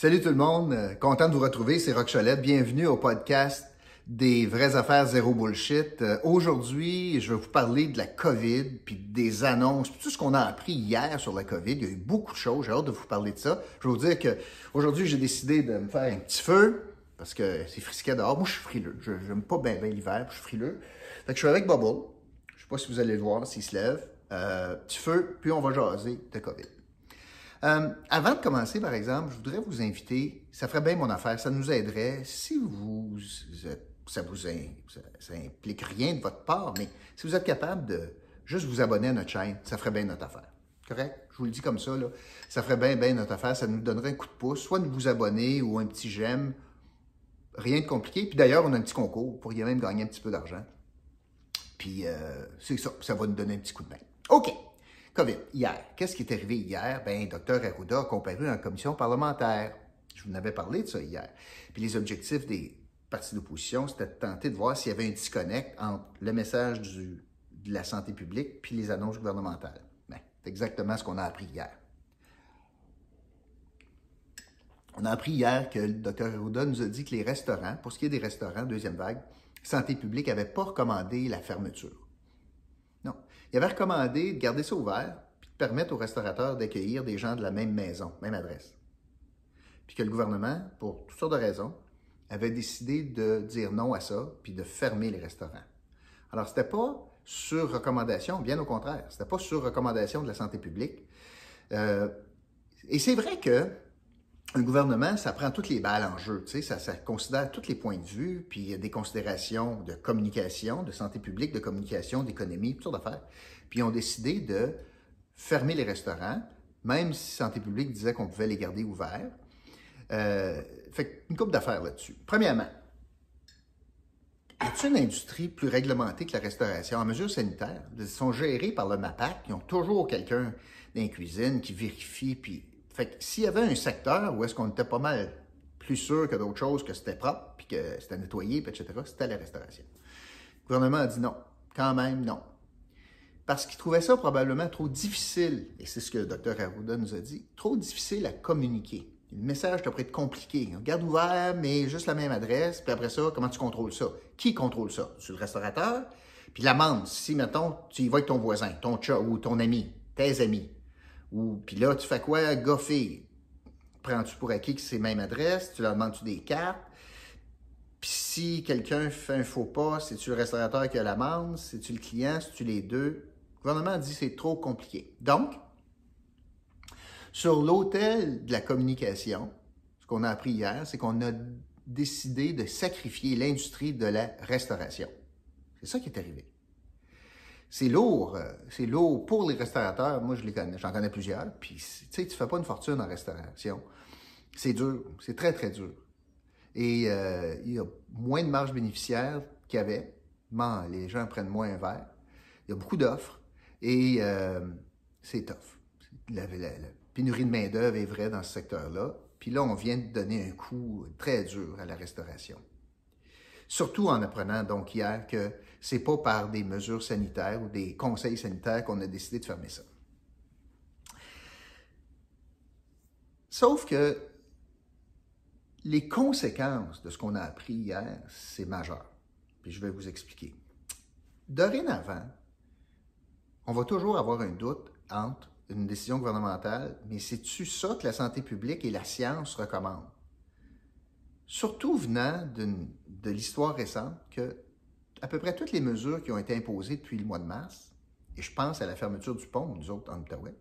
Salut tout le monde, euh, content de vous retrouver, c'est Rock. Bienvenue au podcast des vraies affaires zéro bullshit. Euh, Aujourd'hui, je vais vous parler de la COVID, puis des annonces, puis tout ce qu'on a appris hier sur la COVID. Il y a eu beaucoup de choses, j'ai hâte de vous parler de ça. Je vais vous dire que aujourd'hui, j'ai décidé de me faire un petit feu, parce que c'est frisquet dehors. Moi, je suis frileux. Je n'aime pas bien ben l'hiver, je suis frileux. Fait que je suis avec Bubble. Je sais pas si vous allez le voir, s'il se lève. Euh, petit feu, puis on va jaser de COVID. Euh, avant de commencer, par exemple, je voudrais vous inviter, ça ferait bien mon affaire, ça nous aiderait, si vous, ça vous ça, implique rien de votre part, mais si vous êtes capable de juste vous abonner à notre chaîne, ça ferait bien notre affaire. Correct? Je vous le dis comme ça, là. Ça ferait bien, bien notre affaire, ça nous donnerait un coup de pouce, soit de vous abonner ou un petit j'aime, rien de compliqué. Puis d'ailleurs, on a un petit concours, vous pourriez même gagner un petit peu d'argent. Puis euh, c'est ça, ça va nous donner un petit coup de main. OK. COVID, hier. Qu'est-ce qui est arrivé hier? Bien, Dr. Arruda a comparu en commission parlementaire. Je vous en avais parlé de ça hier. Puis les objectifs des partis d'opposition, c'était de tenter de voir s'il y avait un disconnect entre le message de la santé publique puis les annonces gouvernementales. Bien, c'est exactement ce qu'on a appris hier. On a appris hier que le Dr. Arruda nous a dit que les restaurants, pour ce qui est des restaurants, deuxième vague, Santé publique n'avait pas recommandé la fermeture. Il avait recommandé de garder ça ouvert puis de permettre aux restaurateurs d'accueillir des gens de la même maison, même adresse. Puis que le gouvernement, pour toutes sortes de raisons, avait décidé de dire non à ça puis de fermer les restaurants. Alors, ce n'était pas sur recommandation, bien au contraire, ce n'était pas sur recommandation de la santé publique. Euh, et c'est vrai que un gouvernement, ça prend toutes les balles en jeu, tu sais, ça, considère tous les points de vue, puis il y a des considérations de communication, de santé publique, de communication, d'économie, toutes sortes d'affaires. Puis ils ont décidé de fermer les restaurants, même si Santé publique disait qu'on pouvait les garder ouverts. Euh, fait une couple d'affaires là-dessus. Premièrement, a une industrie plus réglementée que la restauration? En mesure sanitaire? Ils sont gérés par le MAPAC, ils ont toujours quelqu'un dans la cuisine qui vérifie, puis fait que s'il y avait un secteur où est-ce qu'on était pas mal plus sûr que d'autres choses, que c'était propre, puis que c'était nettoyé, etc., c'était la restauration. Le gouvernement a dit non. Quand même, non. Parce qu'il trouvait ça probablement trop difficile, et c'est ce que le docteur Arruda nous a dit, trop difficile à communiquer. Le message devrait être compliqué. Garde ouvert, mais juste la même adresse, puis après ça, comment tu contrôles ça? Qui contrôle ça? C'est le restaurateur? Puis l'amende, si, mettons, tu y vas avec ton voisin, ton chat ou ton ami, tes amis, ou, puis là, tu fais quoi? Goffer. Prends-tu pour acquis que c'est même adresse? Tu leur demandes-tu des cartes? Puis si quelqu'un fait un faux pas, c'est-tu le restaurateur qui a l'amende? C'est-tu le client? C'est-tu les deux? Le gouvernement dit que c'est trop compliqué. Donc, sur l'hôtel de la communication, ce qu'on a appris hier, c'est qu'on a décidé de sacrifier l'industrie de la restauration. C'est ça qui est arrivé c'est lourd. Euh, c'est lourd pour les restaurateurs. Moi, je les connais, j'en connais plusieurs. Puis, tu sais, tu fais pas une fortune en restauration. C'est dur. C'est très, très dur. Et euh, il y a moins de marge bénéficiaire qu'il y avait. les gens prennent moins un verre. Il y a beaucoup d'offres. Et euh, c'est tough. La, pénurie de main-d'œuvre est vraie dans ce secteur-là. Puis là, on vient de donner un coup très dur à la restauration. Surtout en apprenant donc hier que c'est pas par des mesures sanitaires ou des conseils sanitaires qu'on a décidé de fermer ça. Sauf que les conséquences de ce qu'on a appris hier, c'est majeur. Puis je vais vous expliquer. Dorénavant, on va toujours avoir un doute entre une décision gouvernementale, mais c'est-tu ça que la santé publique et la science recommandent? surtout venant de l'histoire récente, que à peu près toutes les mesures qui ont été imposées depuis le mois de mars, et je pense à la fermeture du pont, nous autres en Outaouais,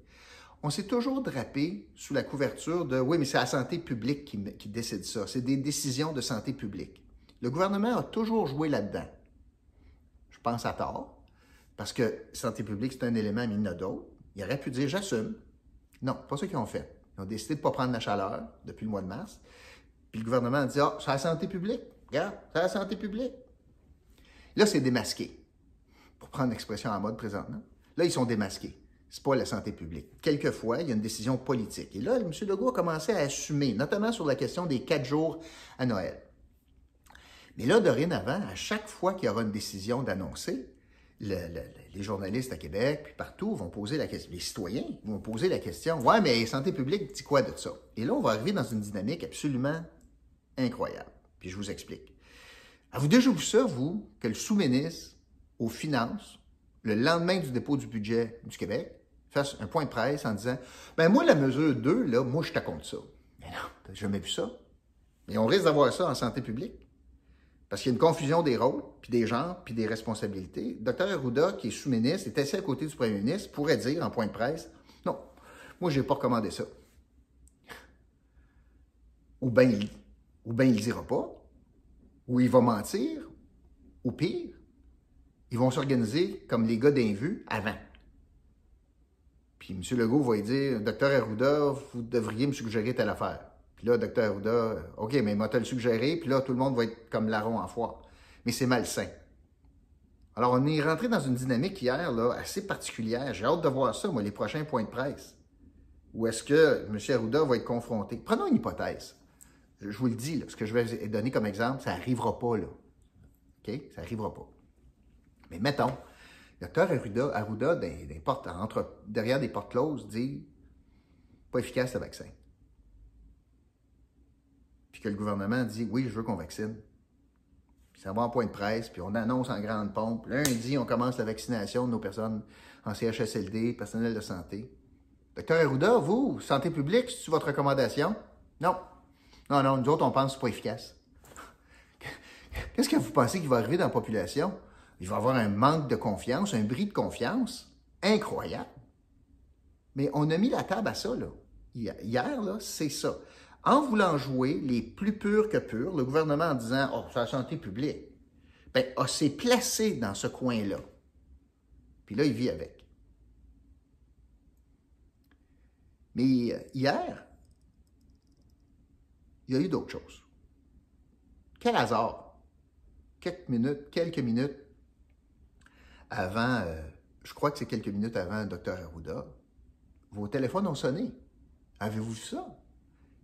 on s'est toujours drapé sous la couverture de oui, mais c'est la santé publique qui, décide ça. C'est des décisions de santé publique. Le gouvernement a toujours joué là-dedans. Je pense à tort, parce que santé publique, c'est un élément, mais il y en a d'autres. Il aurait pu dire j'assume. Non, pas ce qu'ils ont fait. Ils ont décidé de ne pas prendre la chaleur depuis le mois de mars. Puis le gouvernement a dit, ah, c'est la santé publique. Regarde, c'est la santé publique. Là, c'est démasqué. Pour prendre l'expression en mode présentement. Là, ils sont démasqués. C'est pas la santé publique. Quelquefois, il y a une décision politique. Et là, M. Legault a commencé à assumer, notamment sur la question des quatre jours à Noël. Mais là, dorénavant, à chaque fois qu'il y aura une décision d'annoncer, les journalistes à Québec, puis partout, vont poser la question, les citoyens vont poser la question, ouais, mais santé publique dit quoi de ça? Et là, on va arriver dans une dynamique absolument incroyable. Puis je vous explique. Avez-vous déjà vu ça, vous, que le sous-ministre aux Finances, le lendemain du dépôt du budget du Québec, fasse un point de presse en disant Ben moi, la mesure 2, là, moi, je t'accorde ça. Mais non, t'as jamais vu ça. Et on risque d'avoir ça en santé publique. Parce qu'il y a une confusion des rôles, puis des genres, puis des responsabilités. Dr Arruda, qui est sous-ministre, est assis à côté du premier ministre, pourrait dire en point de presse Non, moi, je n'ai pas recommandé ça. Ou bien il, ou ne dira pas, ou il va mentir, ou pire, ils vont s'organiser comme les gars d'un avant. Puis M. Legault va lui dire Docteur Arruda, vous devriez me suggérer telle affaire. Puis là, docteur Arruda, OK, mais il m'a le suggéré, puis là, tout le monde va être comme larron en foire. Mais c'est malsain. Alors, on est rentré dans une dynamique hier, là, assez particulière. J'ai hâte de voir ça, moi, les prochains points de presse. Où est-ce que M. Arruda va être confronté? Prenons une hypothèse. Je vous le dis, ce que je vais donner comme exemple, ça n'arrivera pas, là. OK? Ça n'arrivera pas. Mais mettons, docteur Arruda, derrière des portes closes, dit pas efficace le vaccin puis que le gouvernement dit oui, je veux qu'on vaccine. Puis ça va en point de presse, puis on annonce en grande pompe. Lundi, on commence la vaccination de nos personnes en CHSLD, personnel de santé. Docteur Arruda, vous, santé publique, c'est votre recommandation? Non. Non, non, nous autres, on pense que c'est pas efficace. Qu'est-ce que vous pensez qu'il va arriver dans la population? Il va y avoir un manque de confiance, un bris de confiance incroyable. Mais on a mis la table à ça, là. Hier, là, c'est ça en voulant jouer les plus purs que purs, le gouvernement en disant Oh, c'est la santé publique, ben, s'est placé dans ce coin-là. Puis là, il vit avec. Mais euh, hier, il y a eu d'autres choses. Quel hasard! Quelques minutes, quelques minutes avant, euh, je crois que c'est quelques minutes avant Dr. Arruda, vos téléphones ont sonné. Avez-vous vu ça?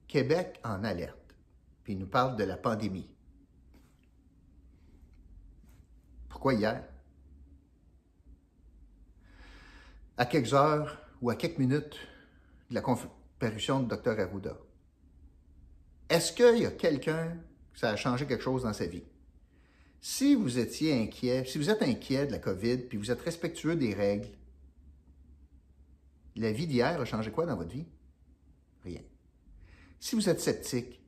Québec en alerte. Puis il nous parle de la pandémie. Pourquoi hier? À quelques heures ou à quelques minutes de la comparution de Dr. Arruda, est-ce qu'il y a quelqu'un que ça a changé quelque chose dans sa vie? Si vous étiez inquiet, si vous êtes inquiet de la COVID, puis vous êtes respectueux des règles, la vie d'hier a changé quoi dans votre vie? Rien. Si vous êtes sceptique,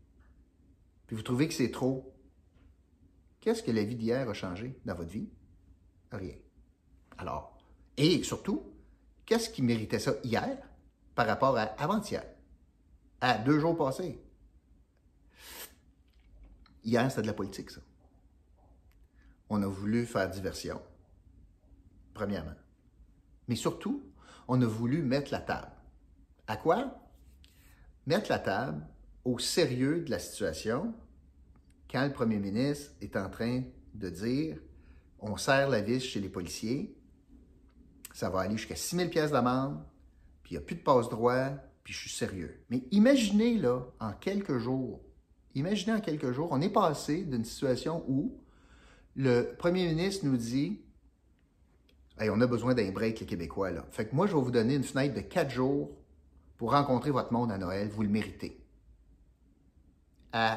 puis vous trouvez que c'est trop, qu'est-ce que la vie d'hier a changé dans votre vie? Rien. Alors, et surtout, qu'est-ce qui méritait ça hier par rapport à avant-hier, à deux jours passés? Hier, c'était de la politique, ça. On a voulu faire diversion, premièrement. Mais surtout, on a voulu mettre la table. À quoi? mettre la table au sérieux de la situation quand le premier ministre est en train de dire on serre la vis chez les policiers, ça va aller jusqu'à 6 000 pièces d'amende, puis il n'y a plus de passe-droit, puis je suis sérieux. Mais imaginez, là, en quelques jours, imaginez en quelques jours, on est passé d'une situation où le premier ministre nous dit hey, on a besoin d'un break, les Québécois, là. Fait que moi, je vais vous donner une fenêtre de quatre jours pour rencontrer votre monde à Noël, vous le méritez. Euh,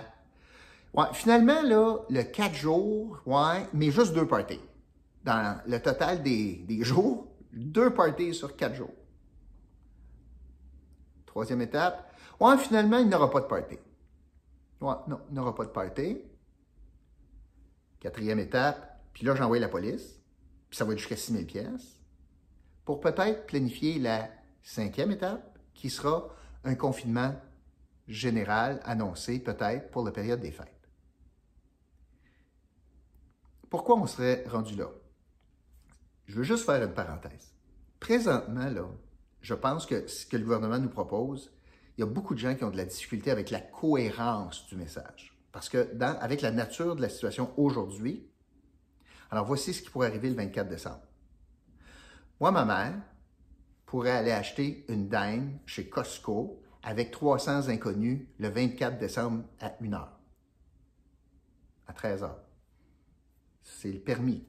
ouais, finalement, là, le 4 jours, ouais, mais juste deux parties. Dans le total des, jours, deux parties sur quatre jours. Troisième étape, ouais, finalement, il n'aura pas de party. Ouais, non, il n'aura pas de party. Quatrième étape, puis là, j'envoie la police, puis ça va jusqu'à 6 000 pièces pour peut-être planifier la cinquième étape, qui sera un confinement général annoncé peut-être pour la période des fêtes. Pourquoi on serait rendu là? Je veux juste faire une parenthèse. Présentement, là, je pense que ce que le gouvernement nous propose, il y a beaucoup de gens qui ont de la difficulté avec la cohérence du message. Parce que avec la nature de la situation aujourd'hui, alors voici ce qui pourrait arriver le 24 décembre. Moi, ma mère, pourrait aller acheter une dinde chez Costco avec 300 inconnus le 24 décembre à 1 h, à 13 h. C'est le permis.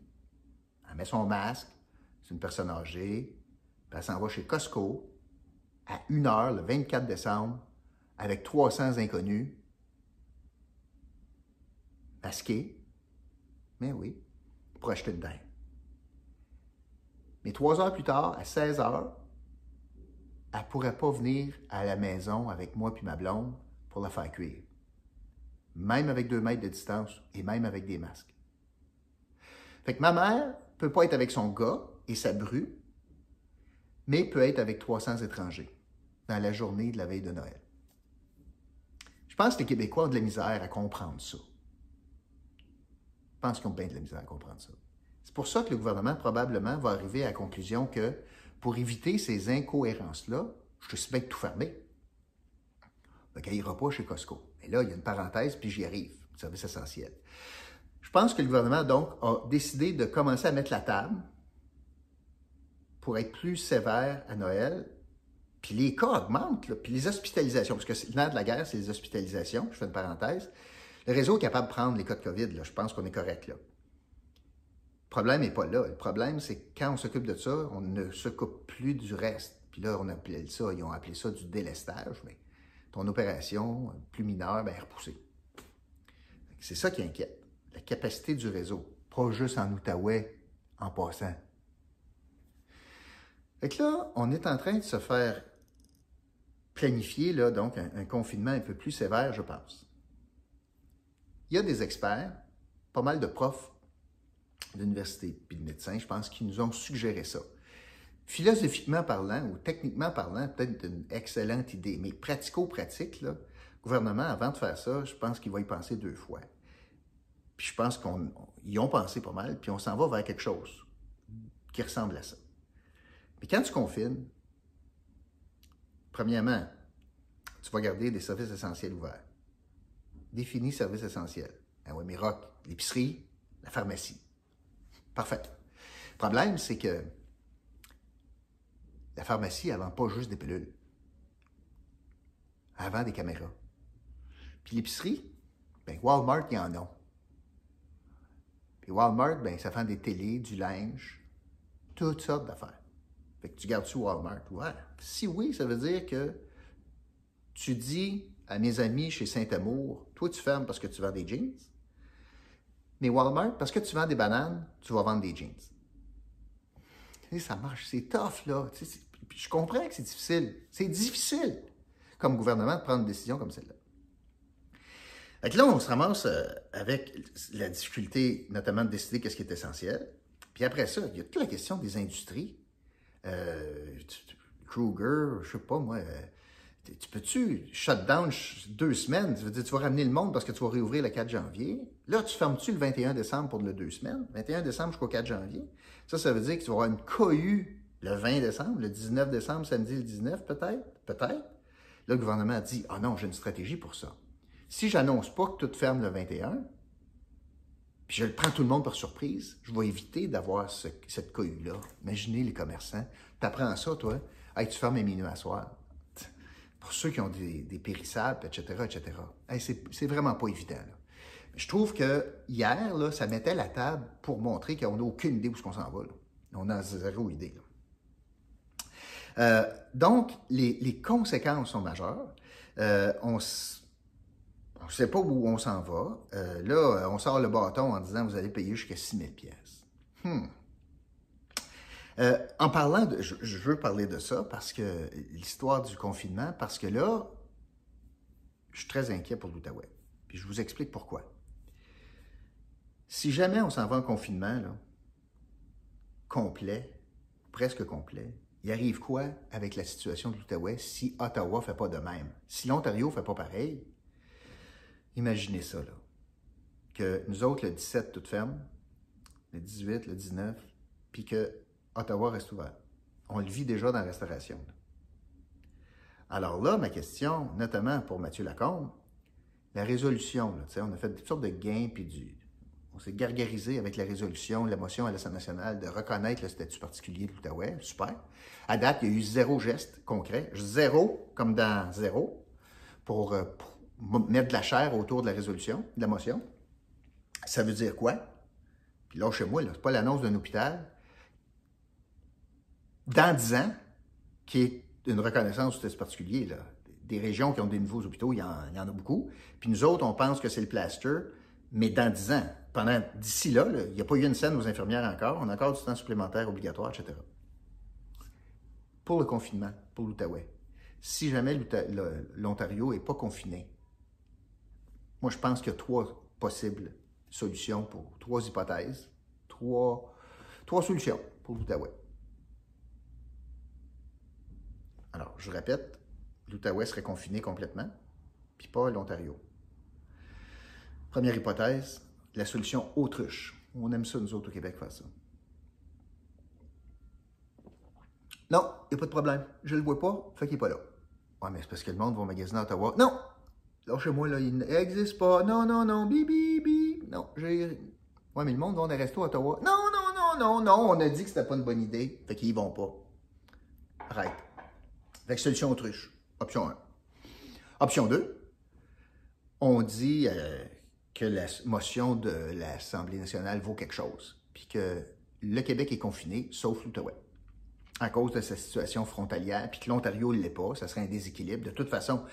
Elle met son masque, c'est une personne âgée, elle s'en va chez Costco à 1 heure le 24 décembre avec 300 inconnus masqués, mais oui, pour acheter dedans. Mais trois heures plus tard, à 16 heures, elle ne pourrait pas venir à la maison avec moi puis ma blonde pour la faire cuire. Même avec deux mètres de distance et même avec des masques. Fait que ma mère ne peut pas être avec son gars et sa bru, mais peut être avec 300 étrangers dans la journée de la veille de Noël. Je pense que les Québécois ont de la misère à comprendre ça. Je pense qu'ils ont bien de la misère à comprendre ça. C'est pour ça que le gouvernement probablement va arriver à la conclusion que pour éviter ces incohérences-là, je suis bien tout fermé. Donc, il n'ira pas chez Costco. Mais là, il y a une parenthèse, puis j'y arrive. Service essentiel. Je pense que le gouvernement, donc, a décidé de commencer à mettre la table pour être plus sévère à Noël. Puis les cas augmentent, puis les hospitalisations, parce que nerf de la guerre, c'est les hospitalisations. Je fais une parenthèse. Le réseau est capable de prendre les cas de COVID, je pense qu'on est correct là. Le problème n'est pas là. Le problème, c'est que quand on s'occupe de ça, on ne s'occupe plus du reste. Puis là, on appelait ça, ils ont appelé ça du délestage, mais ton opération plus mineure, bien, est repoussée. C'est ça qui inquiète. La capacité du réseau. Pas juste en Outaouais, en passant. Fait que là, on est en train de se faire planifier, là, donc, un, confinement un peu plus sévère, je pense. Il y a des experts, pas mal de profs d'université puis de médecins, je pense, qui nous ont suggéré ça. Philosophiquement parlant ou techniquement parlant, peut-être une excellente idée, mais pratico-pratique, le gouvernement, avant de faire ça, je pense qu'il va y penser deux fois. Puis je pense qu'ils ont pensé pas mal, puis on s'en va vers quelque chose qui ressemble à ça. Mais quand tu confines, premièrement, tu vas garder des services essentiels ouverts. Définis services essentiels. Ah oui, mais rock, l'épicerie, la pharmacie. Parfait. Le problème, c'est que la pharmacie, elle vend pas juste des pilules. Elle vend des caméras. Puis l'épicerie, ben Walmart, il y en a. Puis Walmart, ben ça vend des télés, du linge, toutes sortes d'affaires. Fait que tu gardes sur Walmart? Ouais. Si oui, ça veut dire que tu dis à mes amis chez Saint-Amour, toi tu fermes parce que tu vends des jeans. Mais Walmart, parce que tu vends des bananes, tu vas vendre des jeans. ça marche, c'est tough, là. je comprends que c'est difficile. C'est difficile, comme gouvernement, de prendre une décision comme celle-là. Fait là, on se ramasse euh, avec la difficulté, notamment, de décider qu'est-ce qui est essentiel. Puis après ça, il y a toute la question des industries. Euh, Kruger, je sais pas moi, euh, tu peux-tu shut down deux semaines? Tu veux dire, tu vas ramener le monde parce que tu vas réouvrir le 4 janvier? Là, tu fermes-tu le 21 décembre pour le deux semaines? 21 décembre jusqu'au 4 janvier? Ça, ça veut dire que tu vas avoir une cohue le 20 décembre, le 19 décembre, samedi le 19 peut-être, peut-être? Là, le gouvernement a dit, ah non, j'ai une stratégie pour ça. Si j'annonce pas que tout ferme le 21, je le prends tout le monde par surprise, je vais éviter d'avoir cette cohue-là. Imaginez les commerçants. Tu apprends ça, toi. Hey, tu fermes à minuit à soir pour ceux qui ont des, périssables, etc., etc. c'est vraiment pas évident. Je trouve que hier, là, ça mettait la table pour montrer qu'on n'a aucune idée où ce qu'on s'en va. On a zéro idée. Euh, donc, les, conséquences sont majeures. Euh, on ne sait pas où on s'en va. Euh, là, on sort le bâton en disant vous allez payer jusqu'à 6 000 pièces. Hmm. Euh, en parlant de, je, veux parler de ça parce que l'histoire du confinement, parce que là, je suis très inquiet pour l'Outaouais. Puis je vous explique pourquoi. Si jamais on s'en va en confinement, complet, presque complet, il arrive quoi avec la situation de l'Outaouais si Ottawa ne fait pas de même? Si l'Ontario ne fait pas pareil, imaginez ça, là. Que nous autres, le 17, tout ferme, le 18, le 19, puis que Ottawa reste ouvert. On le vit déjà dans la restauration. Alors là, ma question, notamment pour Mathieu Lacombe, la résolution, on a fait toutes sortes de gains, puis on s'est gargarisé avec la résolution, la motion à l'Assemblée nationale de reconnaître le statut particulier de l'Outaouais. Super. À date, il y a eu zéro geste concret. Zéro, comme dans zéro, pour, euh, mettre de la chair autour de la résolution, de la motion. Ça veut dire quoi? Puis là, chez moi, ce n'est pas l'annonce d'un hôpital, dans 10 ans, qui est une reconnaissance tout particulier, là. Des régions qui ont des nouveaux hôpitaux, il y, en, a beaucoup. Puis nous autres, on pense que c'est le plaster, mais dans 10 ans, pendant d'ici là, il n'y a pas eu une scène aux infirmières encore, on a encore du temps supplémentaire obligatoire, etc. Pour le confinement, pour l'Outaouais, si jamais l'Ontario n'est pas confiné, moi je pense qu'il y a trois possibles solutions pour trois hypothèses, trois, solutions pour l'Outaouais. Alors, je répète, l'Outaouais serait confiné complètement, puis pas l'Ontario. Première hypothèse, la solution autruche. On aime ça, nous autres, au Québec, faire ça. Non, il n'y a pas de problème. Je ne le vois pas, fait qu'il n'est pas là. Ouais, mais c'est parce que le monde va magasiner à Ottawa. Non! Lâchez-moi, là, il n'existe pas. Non, non, non, bi, bi, bi. Non, j'ai. Ouais, mais le monde va des restos à Ottawa. Non, non, non, non, non, on a dit que c'était pas une bonne idée. Fait qu'ils y vont pas. Arrête. Fait que solution autruche. Option 1. Option 2. On dit euh, que la motion de l'Assemblée nationale vaut quelque chose, puis que le Québec est confiné, sauf l'Outaouais, à cause de sa situation frontalière, puis que l'Ontario ne l'est pas, ça serait un déséquilibre. De toute façon,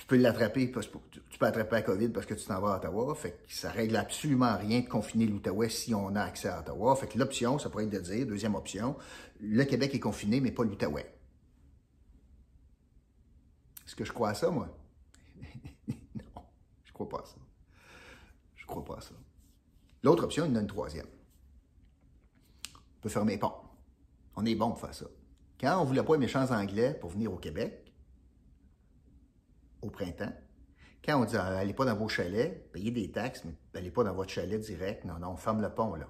tu peux l'attraper, tu peux attraper la COVID parce que tu t'en vas à Ottawa, fait que ça règle absolument rien de confiner l'Outaouais si on a accès à Ottawa. Fait que l'option, ça pourrait être de dire, deuxième option, le Québec est confiné, mais pas l'Outaouais. Est-ce que je crois à ça, moi? non, je crois pas à ça crois pas à ça. L'autre option, il y en a une troisième. On peut fermer les ponts. On est bon pour faire ça. Quand on voulait pas les méchants anglais pour venir au Québec, au printemps, quand on dit ah, allez pas dans vos chalets, payez des taxes, mais n'allez pas dans votre chalet direct, non, non, on ferme le pont là.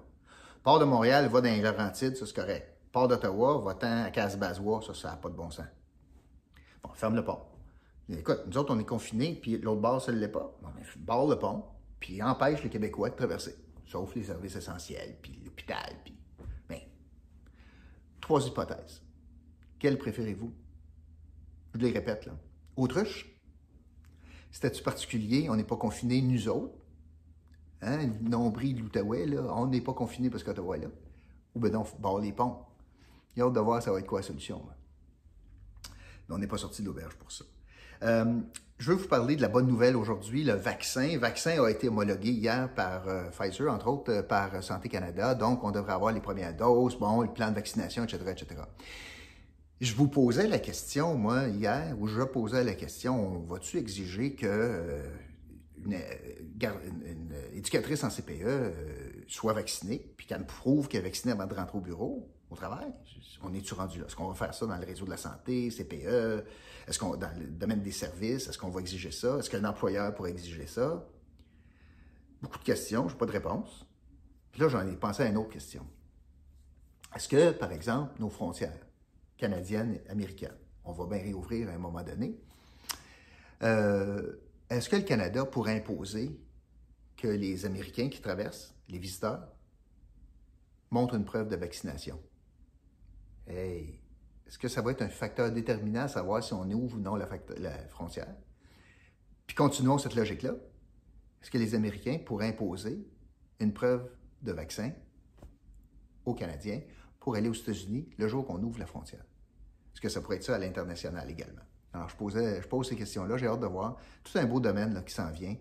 Port de Montréal, va dans les Laurentides, ça c'est correct. Port d'Ottawa, va-t'en à Casse-Bazois, ça, ça n'a pas de bon sens. Bon, ferme le pont. Écoute, nous autres, on est confinés, puis l'autre bord, ça ne l'est pas. Non, mais barre le pont, puis empêche les Québécois de traverser, sauf les services essentiels, puis l'hôpital, puis... Mais, trois hypothèses. Quelle préférez-vous? Je les répète, là. Autruche, statut particulier, on n'est pas confinés, nous autres. Hein? Nombril de l'Outaouais, on n'est pas confinés parce qu'Ottawa est là. Ou ben non, barre les ponts. Il y a hâte de voir ça va être quoi la solution. Mais on n'est pas sorti de l'auberge pour ça. Euh, je veux vous parler de la bonne nouvelle aujourd'hui, le vaccin. Le vaccin a été homologué hier par euh, Pfizer, entre autres euh, par Santé Canada. Donc, on devrait avoir les premières doses, bon, le plan de vaccination, etc., etc. Je vous posais la question, moi, hier, où je posais la question, vas-tu exiger que une, éducatrice en CPE soit vaccinée, puis qu'elle me prouve qu'elle est vaccinée avant de rentrer au bureau, au travail? On est-tu rendu là? Est-ce qu'on va faire ça dans le réseau de la santé, CPE? Est-ce qu'on, dans le domaine des services, est-ce qu'on va exiger ça? Est-ce qu'un employeur pourrait exiger ça? Beaucoup de questions, je n'ai pas de réponse. Puis là, j'en ai pensé à une autre question. Est-ce que, par exemple, nos frontières canadiennes et américaines, on va bien réouvrir à un moment donné, euh, est-ce que le Canada pourrait imposer que les Américains qui traversent, les visiteurs, montrent une preuve de vaccination? Est-ce que ça va être un facteur déterminant à savoir si on ouvre ou non la, frontière? Puis continuons cette logique-là. Est-ce que les Américains pourraient imposer une preuve de vaccin aux Canadiens pour aller aux États-Unis le jour qu'on ouvre la frontière? Que ça pourrait être ça à l'international également? Alors, je, posais, je pose ces questions-là, j'ai hâte de voir. Tout un beau domaine là, qui s'en vient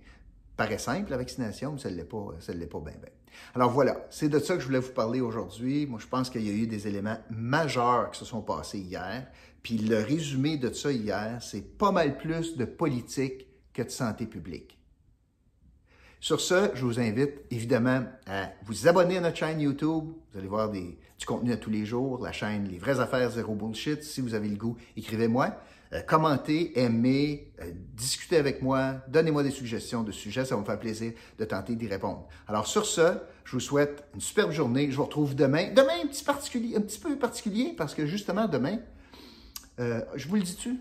paraît simple, la vaccination, mais ça ne l'est pas, ça pas bien, bien. Alors voilà, c'est de ça que je voulais vous parler aujourd'hui. Moi, je pense qu'il y a eu des éléments majeurs qui se sont passés hier. Puis le résumé de ça hier, c'est pas mal plus de politique que de santé publique. Sur ce, je vous invite évidemment à vous abonner à notre chaîne YouTube. Vous allez voir du contenu à tous les jours, la chaîne Les vraies affaires zéro bullshit. Si vous avez le goût, écrivez-moi. Euh, commentez, aimez, euh, discutez avec moi, donnez-moi des suggestions de sujets, ça va me faire plaisir de tenter d'y répondre. Alors sur ce, je vous souhaite une superbe journée. Je vous retrouve demain. Demain, un petit, particulier, un petit peu particulier parce que justement demain, euh, je vous le dis-tu,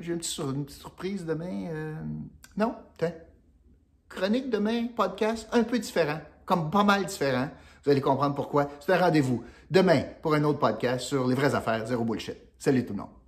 j'ai une petite, une petite surprise demain. non, tiens. Chronique demain, podcast, un peu différent, comme pas mal différent. Vous allez comprendre pourquoi. C'est un rendez-vous demain pour un autre podcast sur les vraies affaires, zéro bullshit. Salut tout le monde.